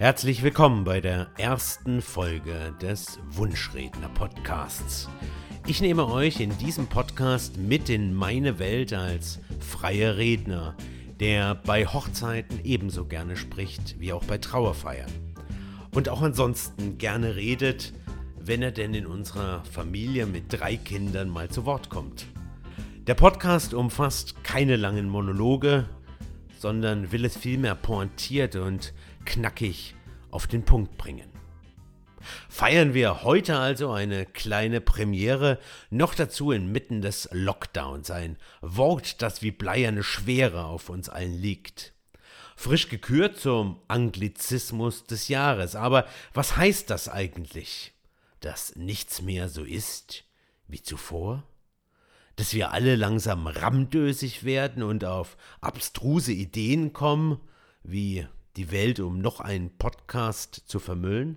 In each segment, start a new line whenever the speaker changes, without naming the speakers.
Herzlich willkommen bei der ersten Folge des Wunschredner Podcasts. Ich nehme euch in diesem Podcast mit in meine Welt als freier Redner, der bei Hochzeiten ebenso gerne spricht wie auch bei Trauerfeiern. Und auch ansonsten gerne redet, wenn er denn in unserer Familie mit drei Kindern mal zu Wort kommt. Der Podcast umfasst keine langen Monologe, sondern will es vielmehr pointiert und knackig auf den Punkt bringen. Feiern wir heute also eine kleine Premiere, noch dazu inmitten des Lockdowns, ein Wort, das wie bleierne Schwere auf uns allen liegt. Frisch gekürt zum Anglizismus des Jahres. Aber was heißt das eigentlich? Dass nichts mehr so ist wie zuvor? Dass wir alle langsam ramdösig werden und auf abstruse Ideen kommen, wie die Welt, um noch einen Podcast zu vermüllen?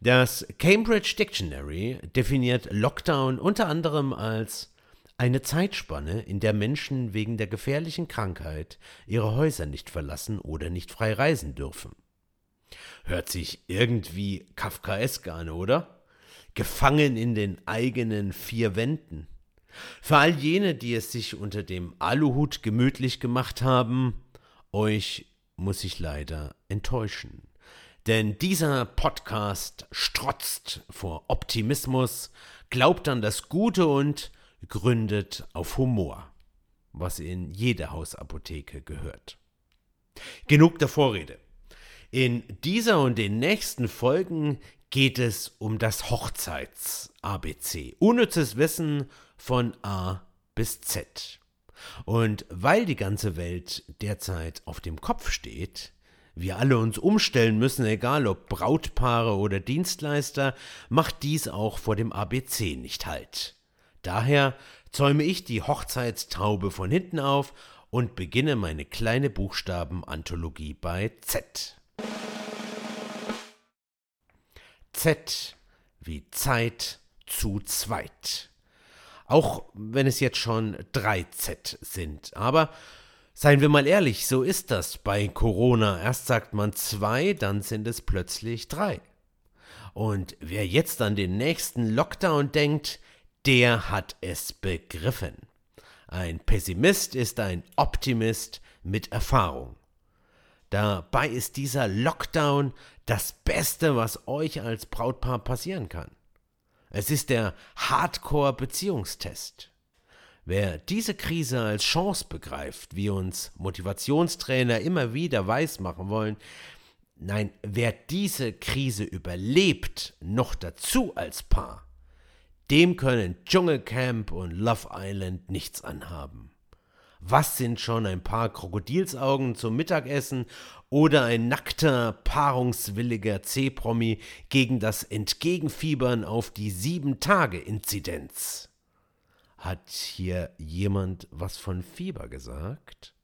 Das Cambridge Dictionary definiert Lockdown unter anderem als eine Zeitspanne, in der Menschen wegen der gefährlichen Krankheit ihre Häuser nicht verlassen oder nicht frei reisen dürfen. Hört sich irgendwie kafkaesk an, oder? Gefangen in den eigenen vier Wänden. Für all jene, die es sich unter dem Aluhut gemütlich gemacht haben, euch muss ich leider enttäuschen. Denn dieser Podcast strotzt vor Optimismus, glaubt an das Gute und gründet auf Humor, was in jede Hausapotheke gehört. Genug der Vorrede. In dieser und den nächsten Folgen geht es um das Hochzeits-ABC. Unnützes Wissen von A bis Z. Und weil die ganze Welt derzeit auf dem Kopf steht, wir alle uns umstellen müssen, egal ob Brautpaare oder Dienstleister, macht dies auch vor dem ABC nicht Halt. Daher zäume ich die Hochzeitstaube von hinten auf und beginne meine kleine Buchstabenanthologie bei Z. Z wie Zeit zu zweit. Auch wenn es jetzt schon 3Z sind. Aber seien wir mal ehrlich, so ist das bei Corona. Erst sagt man zwei, dann sind es plötzlich drei. Und wer jetzt an den nächsten Lockdown denkt, der hat es begriffen. Ein Pessimist ist ein Optimist mit Erfahrung. Dabei ist dieser Lockdown das Beste, was euch als Brautpaar passieren kann. Es ist der Hardcore-Beziehungstest. Wer diese Krise als Chance begreift, wie uns Motivationstrainer immer wieder weismachen wollen, nein, wer diese Krise überlebt, noch dazu als Paar, dem können Dschungelcamp und Love Island nichts anhaben. Was sind schon ein paar Krokodilsaugen zum Mittagessen oder ein nackter, paarungswilliger C-Promi gegen das Entgegenfiebern auf die Sieben-Tage-Inzidenz? Hat hier jemand was von Fieber gesagt?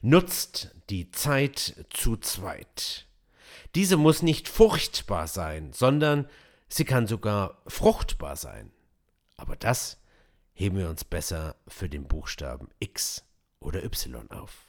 Nutzt die Zeit zu zweit. Diese muss nicht furchtbar sein, sondern sie kann sogar fruchtbar sein. Aber das heben wir uns besser für den Buchstaben X oder Y auf.